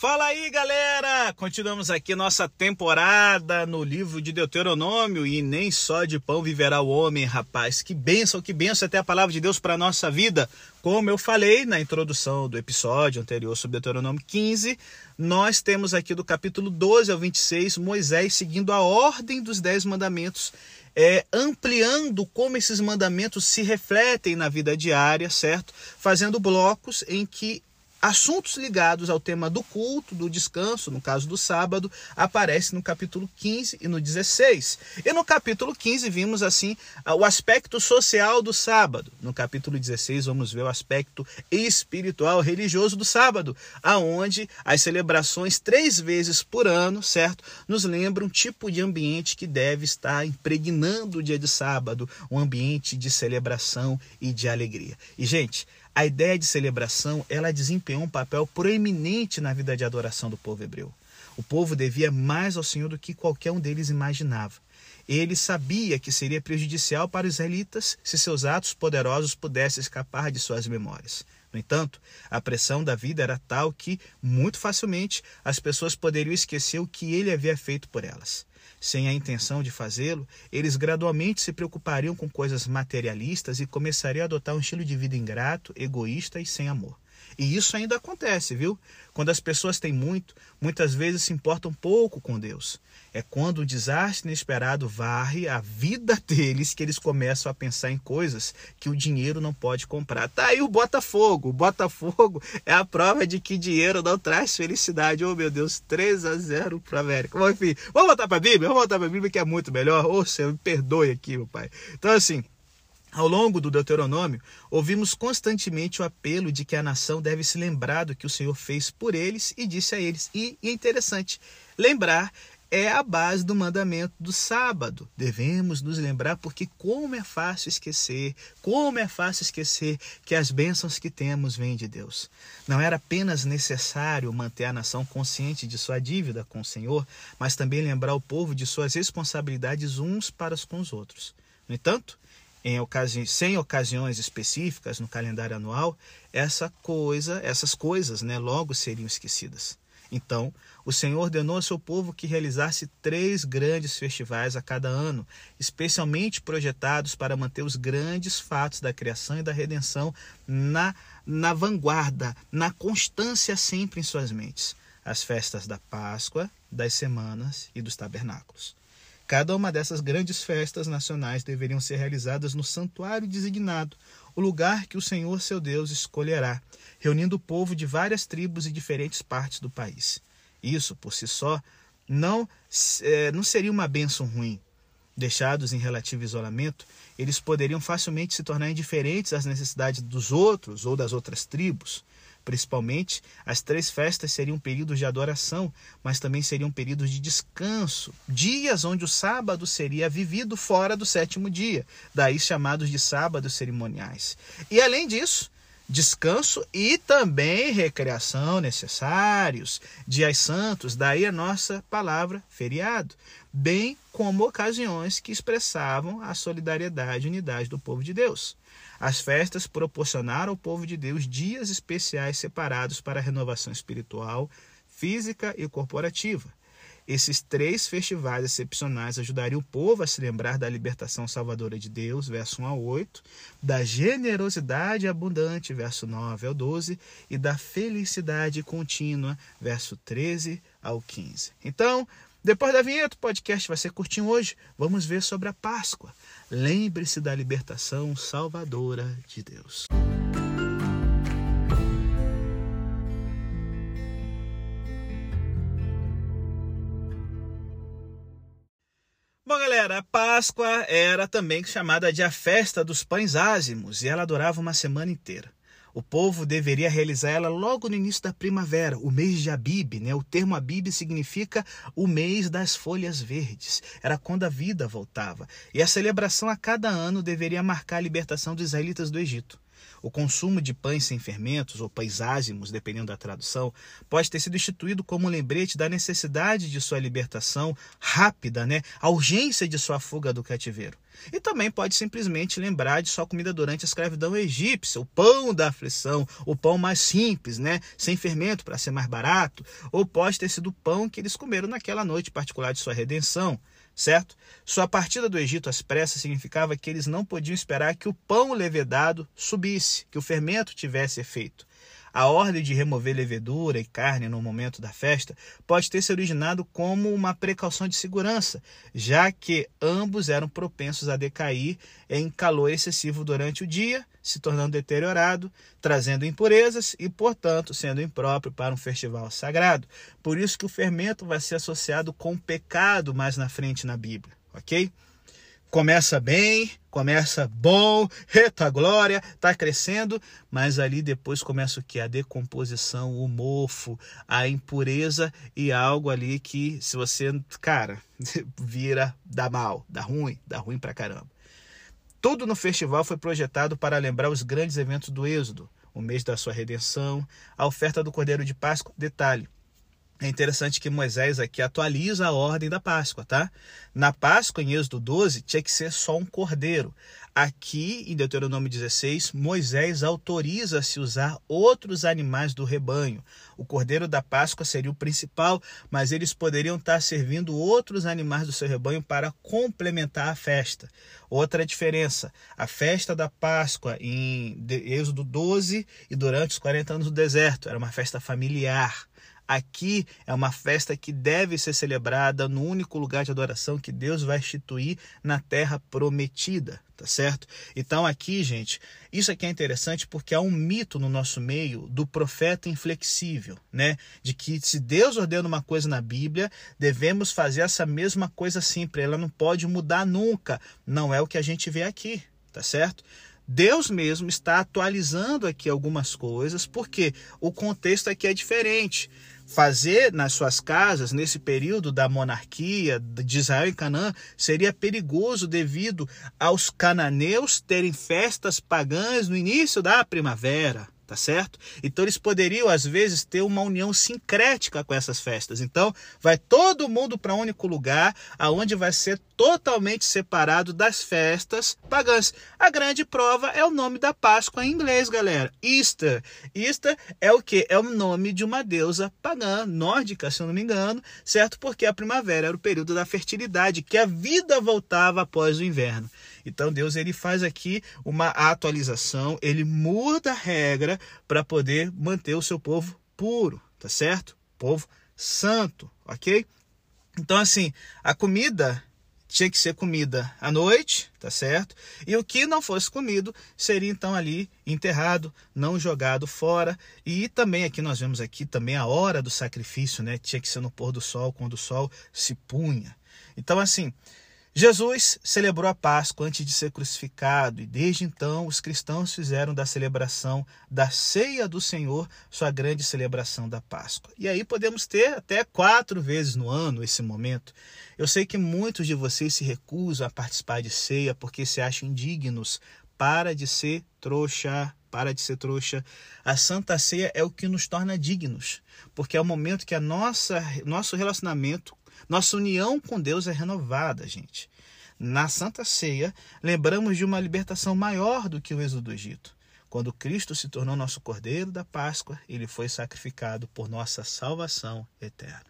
Fala aí, galera! Continuamos aqui nossa temporada no livro de Deuteronômio e nem só de pão viverá o homem, rapaz. Que bênção, que bênção até a palavra de Deus para nossa vida. Como eu falei na introdução do episódio anterior sobre Deuteronômio 15, nós temos aqui do capítulo 12 ao 26 Moisés seguindo a ordem dos dez mandamentos é, ampliando como esses mandamentos se refletem na vida diária, certo? Fazendo blocos em que Assuntos ligados ao tema do culto, do descanso, no caso do sábado, aparecem no capítulo 15 e no 16. E no capítulo 15 vimos assim o aspecto social do sábado. No capítulo 16 vamos ver o aspecto espiritual religioso do sábado, aonde as celebrações três vezes por ano, certo, nos lembram um tipo de ambiente que deve estar impregnando o dia de sábado, um ambiente de celebração e de alegria. E gente, a ideia de celebração, ela desempenhou um papel proeminente na vida de adoração do povo hebreu. O povo devia mais ao Senhor do que qualquer um deles imaginava. Ele sabia que seria prejudicial para os israelitas se seus atos poderosos pudessem escapar de suas memórias. No entanto, a pressão da vida era tal que, muito facilmente, as pessoas poderiam esquecer o que ele havia feito por elas sem a intenção de fazê-lo, eles gradualmente se preocupariam com coisas materialistas e começariam a adotar um estilo de vida ingrato, egoísta e sem amor. E isso ainda acontece, viu? Quando as pessoas têm muito, muitas vezes se importam pouco com Deus. É quando o desastre inesperado varre a vida deles que eles começam a pensar em coisas que o dinheiro não pode comprar. Tá aí o Botafogo. O Botafogo é a prova de que dinheiro não traz felicidade. Oh, meu Deus, 3 a 0 para América. Bom, enfim, vamos voltar para a Bíblia? Vamos voltar para a Bíblia que é muito melhor. Ô, oh, Senhor, me perdoe aqui, meu pai. Então, assim, ao longo do Deuteronômio, ouvimos constantemente o apelo de que a nação deve se lembrar do que o Senhor fez por eles e disse a eles. E, é interessante, lembrar é a base do mandamento do sábado. Devemos nos lembrar porque como é fácil esquecer, como é fácil esquecer que as bênçãos que temos vêm de Deus. Não era apenas necessário manter a nação consciente de sua dívida com o Senhor, mas também lembrar o povo de suas responsabilidades uns para com os outros. No entanto, em ocasi sem ocasiões específicas no calendário anual, essa coisa, essas coisas, né, logo seriam esquecidas. Então, o Senhor ordenou ao seu povo que realizasse três grandes festivais a cada ano, especialmente projetados para manter os grandes fatos da criação e da redenção na, na vanguarda, na constância sempre em suas mentes. As festas da Páscoa, das semanas e dos tabernáculos. Cada uma dessas grandes festas nacionais deveriam ser realizadas no santuário designado, o lugar que o Senhor seu Deus escolherá, reunindo o povo de várias tribos e diferentes partes do país. Isso, por si só, não, é, não seria uma bênção ruim. Deixados em relativo isolamento, eles poderiam facilmente se tornar indiferentes às necessidades dos outros ou das outras tribos. Principalmente, as três festas seriam períodos de adoração, mas também seriam períodos de descanso, dias onde o sábado seria vivido fora do sétimo dia, daí chamados de sábados cerimoniais. E além disso, descanso e também recreação necessários, dias santos, daí a nossa palavra feriado, bem como ocasiões que expressavam a solidariedade e unidade do povo de Deus. As festas proporcionaram ao povo de Deus dias especiais separados para a renovação espiritual, física e corporativa. Esses três festivais excepcionais ajudariam o povo a se lembrar da libertação salvadora de Deus, verso 1 a 8, da generosidade abundante, verso 9 ao 12, e da felicidade contínua, verso 13 ao 15. Então, depois da vinheta, o podcast vai ser curtinho hoje. Vamos ver sobre a Páscoa. Lembre-se da libertação salvadora de Deus. Bom, galera, a Páscoa era também chamada de a festa dos pães ázimos e ela durava uma semana inteira. O povo deveria realizar ela logo no início da primavera, o mês de Abib. Né? O termo Abib significa o mês das folhas verdes. Era quando a vida voltava. E a celebração a cada ano deveria marcar a libertação dos israelitas do Egito. O consumo de pães sem fermentos, ou pães ázimos, dependendo da tradução, pode ter sido instituído como um lembrete da necessidade de sua libertação rápida, né? a urgência de sua fuga do cativeiro. E também pode simplesmente lembrar de sua comida durante a escravidão egípcia, o pão da aflição, o pão mais simples, né, sem fermento para ser mais barato, ou pode ter sido o pão que eles comeram naquela noite particular de sua redenção, certo? Sua partida do Egito às pressas significava que eles não podiam esperar que o pão levedado subisse, que o fermento tivesse efeito. A ordem de remover levedura e carne no momento da festa pode ter se originado como uma precaução de segurança, já que ambos eram propensos a decair em calor excessivo durante o dia, se tornando deteriorado, trazendo impurezas e, portanto, sendo impróprio para um festival sagrado. Por isso que o fermento vai ser associado com pecado mais na frente na Bíblia, ok? Começa bem, começa bom, eita glória, tá crescendo, mas ali depois começa o que? A decomposição, o mofo, a impureza e algo ali que se você, cara, vira, dá mal, dá ruim, dá ruim pra caramba. Tudo no festival foi projetado para lembrar os grandes eventos do Êxodo, o mês da sua redenção, a oferta do Cordeiro de Páscoa, detalhe, é interessante que Moisés aqui atualiza a ordem da Páscoa, tá? Na Páscoa, em Êxodo 12, tinha que ser só um cordeiro. Aqui, em Deuteronômio 16, Moisés autoriza-se usar outros animais do rebanho. O cordeiro da Páscoa seria o principal, mas eles poderiam estar servindo outros animais do seu rebanho para complementar a festa. Outra diferença: a festa da Páscoa em Êxodo 12 e durante os 40 anos do deserto era uma festa familiar. Aqui é uma festa que deve ser celebrada no único lugar de adoração que Deus vai instituir na terra prometida, tá certo? Então aqui, gente, isso aqui é interessante porque há um mito no nosso meio do profeta inflexível, né? De que se Deus ordena uma coisa na Bíblia, devemos fazer essa mesma coisa sempre, ela não pode mudar nunca. Não é o que a gente vê aqui, tá certo? Deus mesmo está atualizando aqui algumas coisas, porque o contexto aqui é diferente fazer nas suas casas, nesse período da monarquia de Israel e Canaã, seria perigoso devido aos cananeus terem festas pagãs no início da primavera tá certo? Então eles poderiam às vezes ter uma união sincrética com essas festas. Então vai todo mundo para um único lugar, aonde vai ser totalmente separado das festas pagãs. A grande prova é o nome da Páscoa em inglês, galera. Easter. Easter é o que? É o nome de uma deusa pagã nórdica, se eu não me engano, certo? Porque a primavera era o período da fertilidade, que a vida voltava após o inverno. Então Deus ele faz aqui uma atualização, ele muda a regra para poder manter o seu povo puro, tá certo? Povo santo, ok? Então assim, a comida tinha que ser comida à noite, tá certo? E o que não fosse comido seria então ali enterrado, não jogado fora. E também aqui nós vemos aqui também a hora do sacrifício, né? Tinha que ser no pôr do sol, quando o sol se punha. Então assim, Jesus celebrou a Páscoa antes de ser crucificado e desde então os cristãos fizeram da celebração da ceia do Senhor sua grande celebração da Páscoa. E aí podemos ter até quatro vezes no ano esse momento. Eu sei que muitos de vocês se recusam a participar de ceia porque se acham indignos. Para de ser trouxa, para de ser trouxa. A Santa Ceia é o que nos torna dignos, porque é o momento que a nossa nosso relacionamento nossa união com Deus é renovada, gente. Na Santa Ceia, lembramos de uma libertação maior do que o êxodo do Egito. Quando Cristo se tornou nosso Cordeiro da Páscoa, ele foi sacrificado por nossa salvação eterna.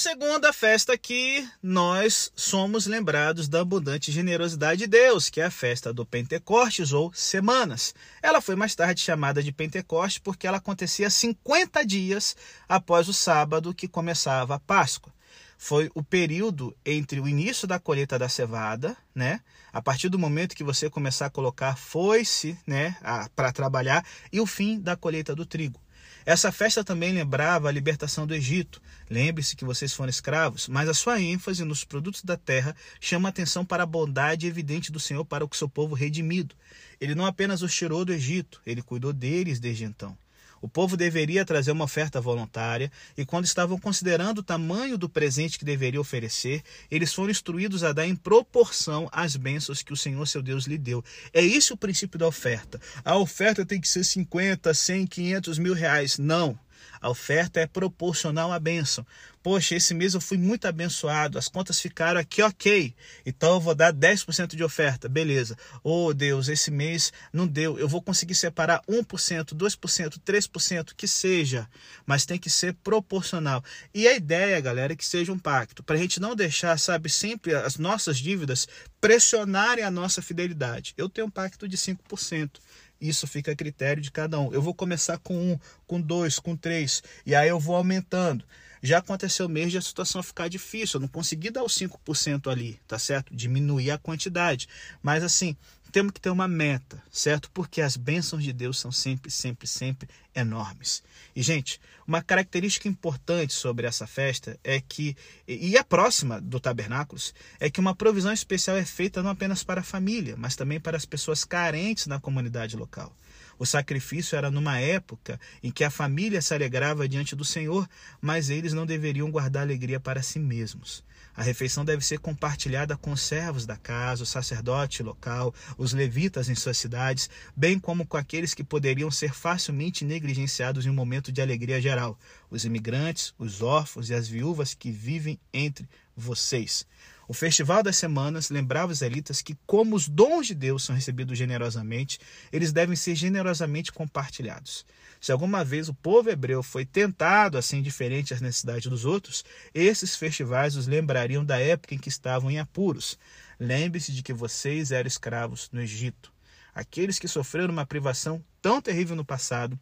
Segunda festa aqui, nós somos lembrados da abundante generosidade de Deus, que é a festa do Pentecostes ou Semanas. Ela foi mais tarde chamada de Pentecostes porque ela acontecia 50 dias após o sábado que começava a Páscoa. Foi o período entre o início da colheita da cevada, né? A partir do momento que você começar a colocar foice, né, para trabalhar, e o fim da colheita do trigo. Essa festa também lembrava a libertação do Egito. Lembre-se que vocês foram escravos, mas a sua ênfase nos produtos da terra chama atenção para a bondade evidente do Senhor para o seu povo redimido. Ele não apenas os tirou do Egito, ele cuidou deles desde então. O povo deveria trazer uma oferta voluntária, e quando estavam considerando o tamanho do presente que deveria oferecer, eles foram instruídos a dar em proporção às bênçãos que o Senhor seu Deus lhe deu. É esse o princípio da oferta. A oferta tem que ser 50, 100, 500 mil reais. Não. A oferta é proporcional à bênção. Poxa, esse mês eu fui muito abençoado, as contas ficaram aqui ok, então eu vou dar 10% de oferta, beleza. Oh Deus, esse mês não deu, eu vou conseguir separar 1%, 2%, 3%, que seja, mas tem que ser proporcional. E a ideia, galera, é que seja um pacto, para a gente não deixar, sabe, sempre as nossas dívidas pressionarem a nossa fidelidade. Eu tenho um pacto de 5%. Isso fica a critério de cada um. Eu vou começar com um, com dois, com três, e aí eu vou aumentando. Já aconteceu mesmo de a situação ficar difícil, eu não consegui dar os 5% ali, tá certo? Diminuir a quantidade. Mas assim, temos que ter uma meta, certo? Porque as bênçãos de Deus são sempre, sempre, sempre enormes. E, gente, uma característica importante sobre essa festa é que, e é próxima do tabernáculos, é que uma provisão especial é feita não apenas para a família, mas também para as pessoas carentes na comunidade local. O sacrifício era numa época em que a família se alegrava diante do Senhor, mas eles não deveriam guardar alegria para si mesmos. A refeição deve ser compartilhada com os servos da casa, o sacerdote local, os levitas em suas cidades, bem como com aqueles que poderiam ser facilmente negligenciados em um momento de alegria geral, os imigrantes, os órfãos e as viúvas que vivem entre vocês. O Festival das Semanas lembrava os elitas que, como os dons de Deus são recebidos generosamente, eles devem ser generosamente compartilhados. Se alguma vez o povo hebreu foi tentado a ser indiferente às necessidades dos outros, esses festivais os lembrariam da época em que estavam em apuros. Lembre-se de que vocês eram escravos no Egito. Aqueles que sofreram uma privação tão terrível no passado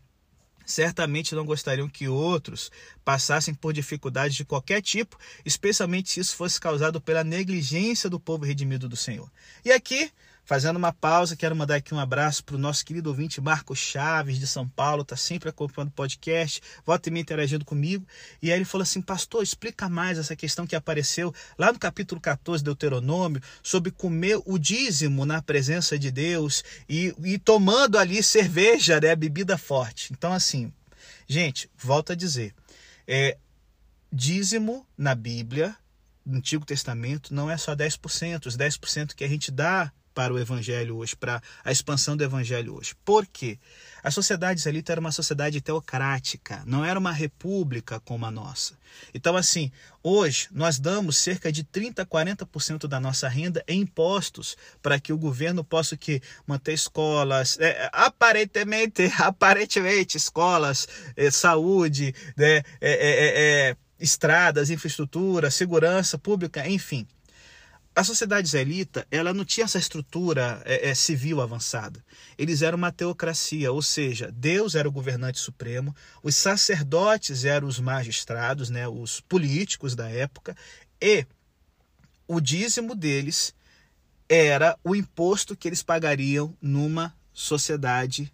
certamente não gostariam que outros passassem por dificuldades de qualquer tipo, especialmente se isso fosse causado pela negligência do povo redimido do Senhor. E aqui Fazendo uma pausa, quero mandar aqui um abraço para o nosso querido ouvinte Marcos Chaves, de São Paulo, está sempre acompanhando o podcast, volta e me interagindo comigo. E aí ele falou assim: Pastor, explica mais essa questão que apareceu lá no capítulo 14 do Deuteronômio, sobre comer o dízimo na presença de Deus e, e tomando ali cerveja, né, bebida forte. Então, assim, gente, volta a dizer: é, dízimo na Bíblia, no Antigo Testamento, não é só 10%, os 10% que a gente dá para o evangelho hoje, para a expansão do evangelho hoje. Por quê? A sociedade israelita era uma sociedade teocrática, não era uma república como a nossa. Então, assim, hoje nós damos cerca de 30% a 40% da nossa renda em impostos para que o governo possa que manter escolas, é, aparentemente, aparentemente, escolas, é, saúde, né, é, é, é, é estradas, infraestrutura, segurança pública, enfim. A sociedade israelita ela não tinha essa estrutura é, é, civil avançada. Eles eram uma teocracia, ou seja, Deus era o governante supremo, os sacerdotes eram os magistrados, né, os políticos da época, e o dízimo deles era o imposto que eles pagariam numa sociedade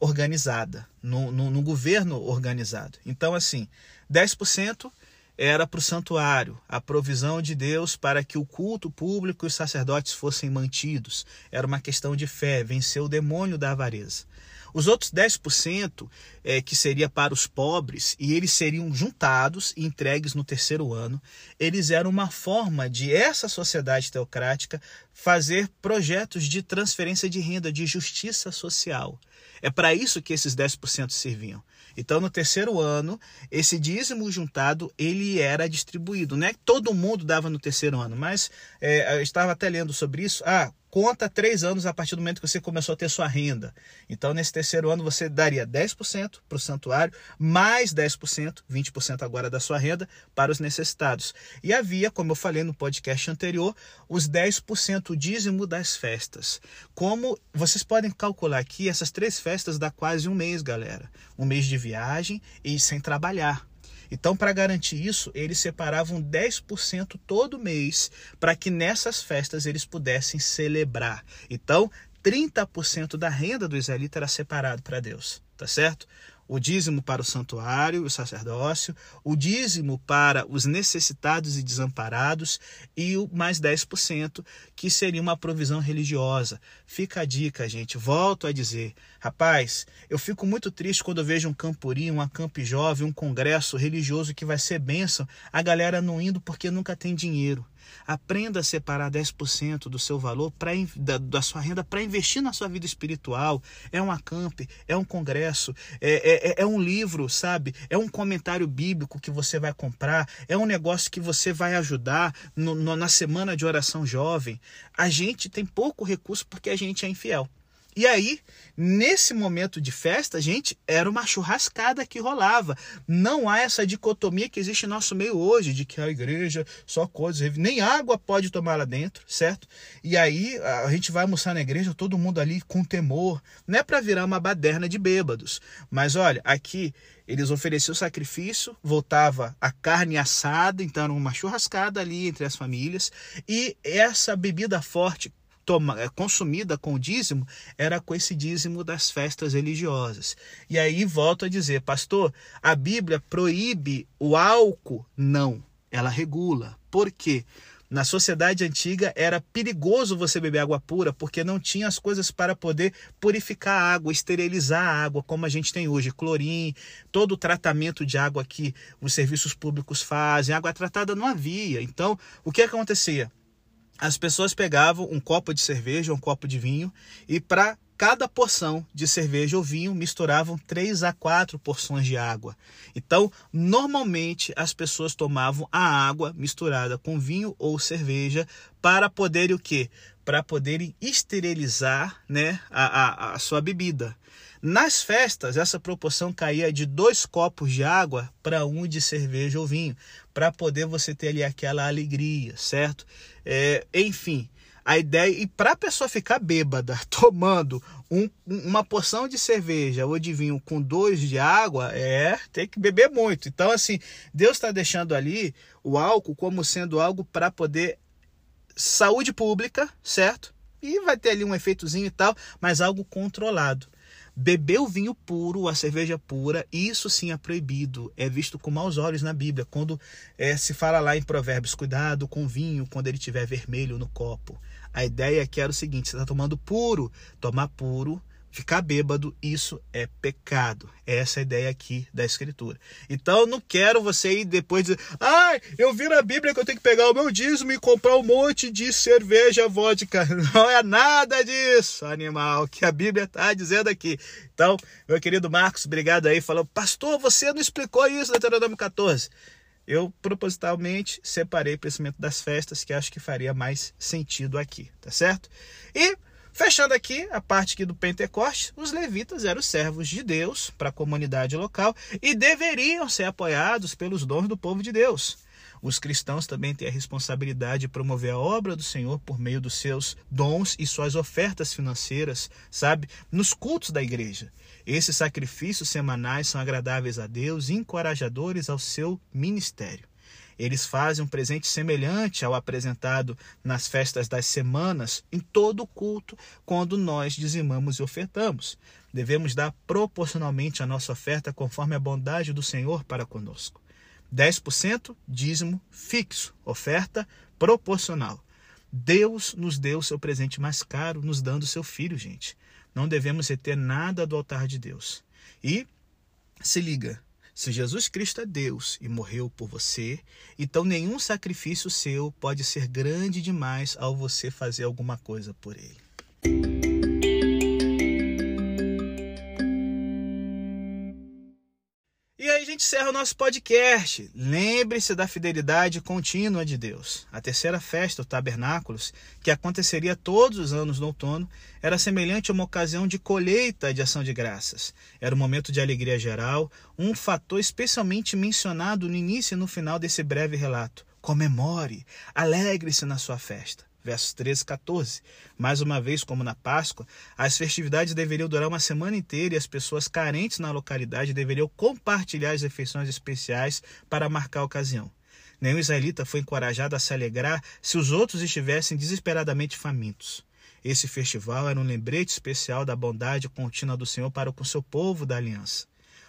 organizada, no, no governo organizado. Então, assim, 10% era para o santuário, a provisão de Deus para que o culto público e os sacerdotes fossem mantidos. Era uma questão de fé, vencer o demônio da avareza. Os outros 10% é, que seria para os pobres, e eles seriam juntados e entregues no terceiro ano, eles eram uma forma de essa sociedade teocrática fazer projetos de transferência de renda, de justiça social. É para isso que esses 10% serviam. Então, no terceiro ano, esse dízimo juntado ele era distribuído. Não é que todo mundo dava no terceiro ano, mas é, eu estava até lendo sobre isso. Ah, conta três anos a partir do momento que você começou a ter sua renda. Então, nesse terceiro ano, você daria 10% para o santuário, mais 10%, 20% agora da sua renda, para os necessitados. E havia, como eu falei no podcast anterior, os 10% dízimo das festas. Como vocês podem calcular aqui, essas três festas dá quase um mês, galera. Um mês de viagem e sem trabalhar. Então, para garantir isso, eles separavam 10% todo mês para que nessas festas eles pudessem celebrar. Então, 30% da renda do israelita era separado para Deus, tá certo? O dízimo para o santuário, o sacerdócio, o dízimo para os necessitados e desamparados e o mais 10%, que seria uma provisão religiosa. Fica a dica, gente. Volto a dizer, rapaz, eu fico muito triste quando eu vejo um campuri, um acampe jovem, um congresso religioso que vai ser bênção, a galera não indo porque nunca tem dinheiro. Aprenda a separar 10% do seu valor pra, da, da sua renda para investir na sua vida espiritual. É um acamp, é um congresso, é, é, é um livro, sabe? É um comentário bíblico que você vai comprar, é um negócio que você vai ajudar no, no, na semana de oração jovem. A gente tem pouco recurso porque a gente é infiel. E aí, nesse momento de festa, gente, era uma churrascada que rolava. Não há essa dicotomia que existe no nosso meio hoje, de que a igreja só coisas, nem água pode tomar lá dentro, certo? E aí a gente vai almoçar na igreja, todo mundo ali com temor. Não é para virar uma baderna de bêbados. Mas olha, aqui eles ofereciam sacrifício, voltava a carne assada, então uma churrascada ali entre as famílias. E essa bebida forte toma, é, consumida com o dízimo era com esse dízimo das festas religiosas. E aí volto a dizer, pastor, a Bíblia proíbe o álcool? Não, ela regula. Por quê? Na sociedade antiga era perigoso você beber água pura porque não tinha as coisas para poder purificar a água, esterilizar a água, como a gente tem hoje, clorim, todo o tratamento de água que os serviços públicos fazem, água tratada não havia. Então, o que acontecia? As pessoas pegavam um copo de cerveja, um copo de vinho, e para cada porção de cerveja ou vinho misturavam três a quatro porções de água. Então, normalmente as pessoas tomavam a água misturada com vinho ou cerveja para poderem o quê? Para poderem esterilizar né, a, a, a sua bebida. Nas festas, essa proporção caía de dois copos de água para um de cerveja ou vinho, para poder você ter ali aquela alegria, certo? É, enfim, a ideia. E para a pessoa ficar bêbada tomando um, uma porção de cerveja ou de vinho com dois de água, é tem que beber muito. Então, assim, Deus está deixando ali o álcool como sendo algo para poder saúde pública, certo? E vai ter ali um efeitozinho e tal, mas algo controlado. Beber o vinho puro, a cerveja pura, isso sim é proibido, é visto com maus olhos na Bíblia, quando é, se fala lá em Provérbios, cuidado com o vinho quando ele tiver vermelho no copo. A ideia que era o seguinte: você está tomando puro, tomar puro Ficar bêbado, isso é pecado. Essa é a ideia aqui da Escritura. Então, não quero você ir depois dizer, ai, ah, eu vi na Bíblia que eu tenho que pegar o meu dízimo e comprar um monte de cerveja vodka. Não é nada disso, animal, que a Bíblia está dizendo aqui. Então, meu querido Marcos, obrigado aí. Falou, pastor, você não explicou isso no Deuteronômio 14. Eu propositalmente separei o pensamento das festas, que acho que faria mais sentido aqui, tá certo? E Fechando aqui a parte aqui do Pentecoste, os levitas eram servos de Deus para a comunidade local e deveriam ser apoiados pelos dons do povo de Deus. Os cristãos também têm a responsabilidade de promover a obra do Senhor por meio dos seus dons e suas ofertas financeiras, sabe, nos cultos da igreja. Esses sacrifícios semanais são agradáveis a Deus e encorajadores ao seu ministério. Eles fazem um presente semelhante ao apresentado nas festas das semanas, em todo o culto, quando nós dizimamos e ofertamos. Devemos dar proporcionalmente a nossa oferta conforme a bondade do Senhor para conosco. 10% dízimo fixo, oferta proporcional. Deus nos deu o seu presente mais caro, nos dando o seu filho, gente. Não devemos reter nada do altar de Deus. E se liga, se Jesus Cristo é Deus e morreu por você, então nenhum sacrifício seu pode ser grande demais ao você fazer alguma coisa por ele. Gente encerra o nosso podcast. Lembre-se da fidelidade contínua de Deus. A terceira festa, o Tabernáculos, que aconteceria todos os anos no outono, era semelhante a uma ocasião de colheita de ação de graças. Era um momento de alegria geral, um fator especialmente mencionado no início e no final desse breve relato. Comemore, alegre-se na sua festa versos 13 e 14. Mais uma vez, como na Páscoa, as festividades deveriam durar uma semana inteira e as pessoas carentes na localidade deveriam compartilhar as refeições especiais para marcar a ocasião. Nenhum israelita foi encorajado a se alegrar se os outros estivessem desesperadamente famintos. Esse festival era um lembrete especial da bondade contínua do Senhor para com seu povo da aliança.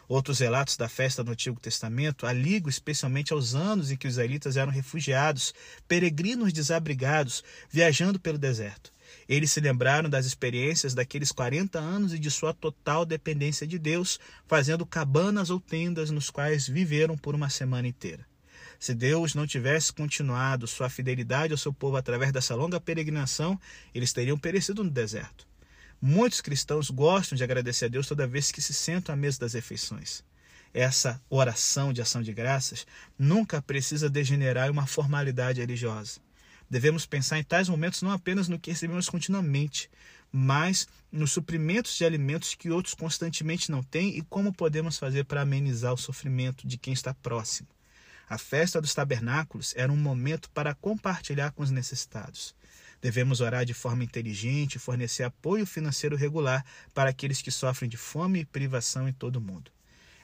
Outros relatos da festa no Antigo Testamento aligam especialmente aos anos em que os israelitas eram refugiados, peregrinos desabrigados, viajando pelo deserto. Eles se lembraram das experiências daqueles 40 anos e de sua total dependência de Deus, fazendo cabanas ou tendas nos quais viveram por uma semana inteira. Se Deus não tivesse continuado sua fidelidade ao seu povo através dessa longa peregrinação, eles teriam perecido no deserto. Muitos cristãos gostam de agradecer a Deus toda vez que se sentam à mesa das refeições. Essa oração de ação de graças nunca precisa degenerar em uma formalidade religiosa. Devemos pensar em tais momentos não apenas no que recebemos continuamente, mas nos suprimentos de alimentos que outros constantemente não têm e como podemos fazer para amenizar o sofrimento de quem está próximo. A festa dos tabernáculos era um momento para compartilhar com os necessitados. Devemos orar de forma inteligente e fornecer apoio financeiro regular para aqueles que sofrem de fome e privação em todo o mundo.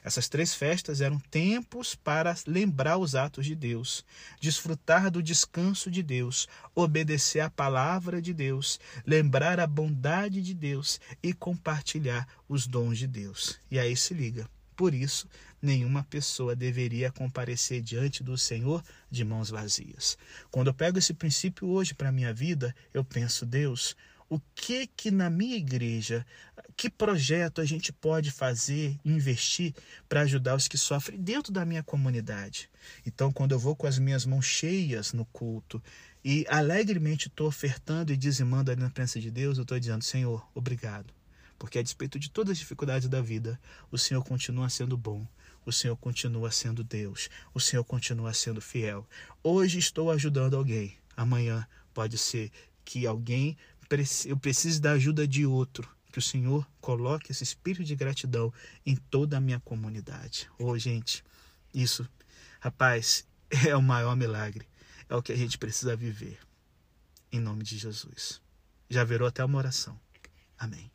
Essas três festas eram tempos para lembrar os atos de Deus, desfrutar do descanso de Deus, obedecer à palavra de Deus, lembrar a bondade de Deus e compartilhar os dons de Deus. E aí se liga. Por isso, nenhuma pessoa deveria comparecer diante do Senhor de mãos vazias. Quando eu pego esse princípio hoje para a minha vida, eu penso, Deus, o que que na minha igreja, que projeto a gente pode fazer, investir para ajudar os que sofrem dentro da minha comunidade. Então, quando eu vou com as minhas mãos cheias no culto e alegremente estou ofertando e dizimando ali na presença de Deus, eu estou dizendo, Senhor, obrigado. Porque a despeito de todas as dificuldades da vida, o Senhor continua sendo bom. O Senhor continua sendo Deus. O Senhor continua sendo fiel. Hoje estou ajudando alguém. Amanhã pode ser que alguém eu preciso da ajuda de outro. Que o Senhor coloque esse espírito de gratidão em toda a minha comunidade. Oh, gente, isso, rapaz, é o maior milagre. É o que a gente precisa viver. Em nome de Jesus. Já virou até uma oração. Amém.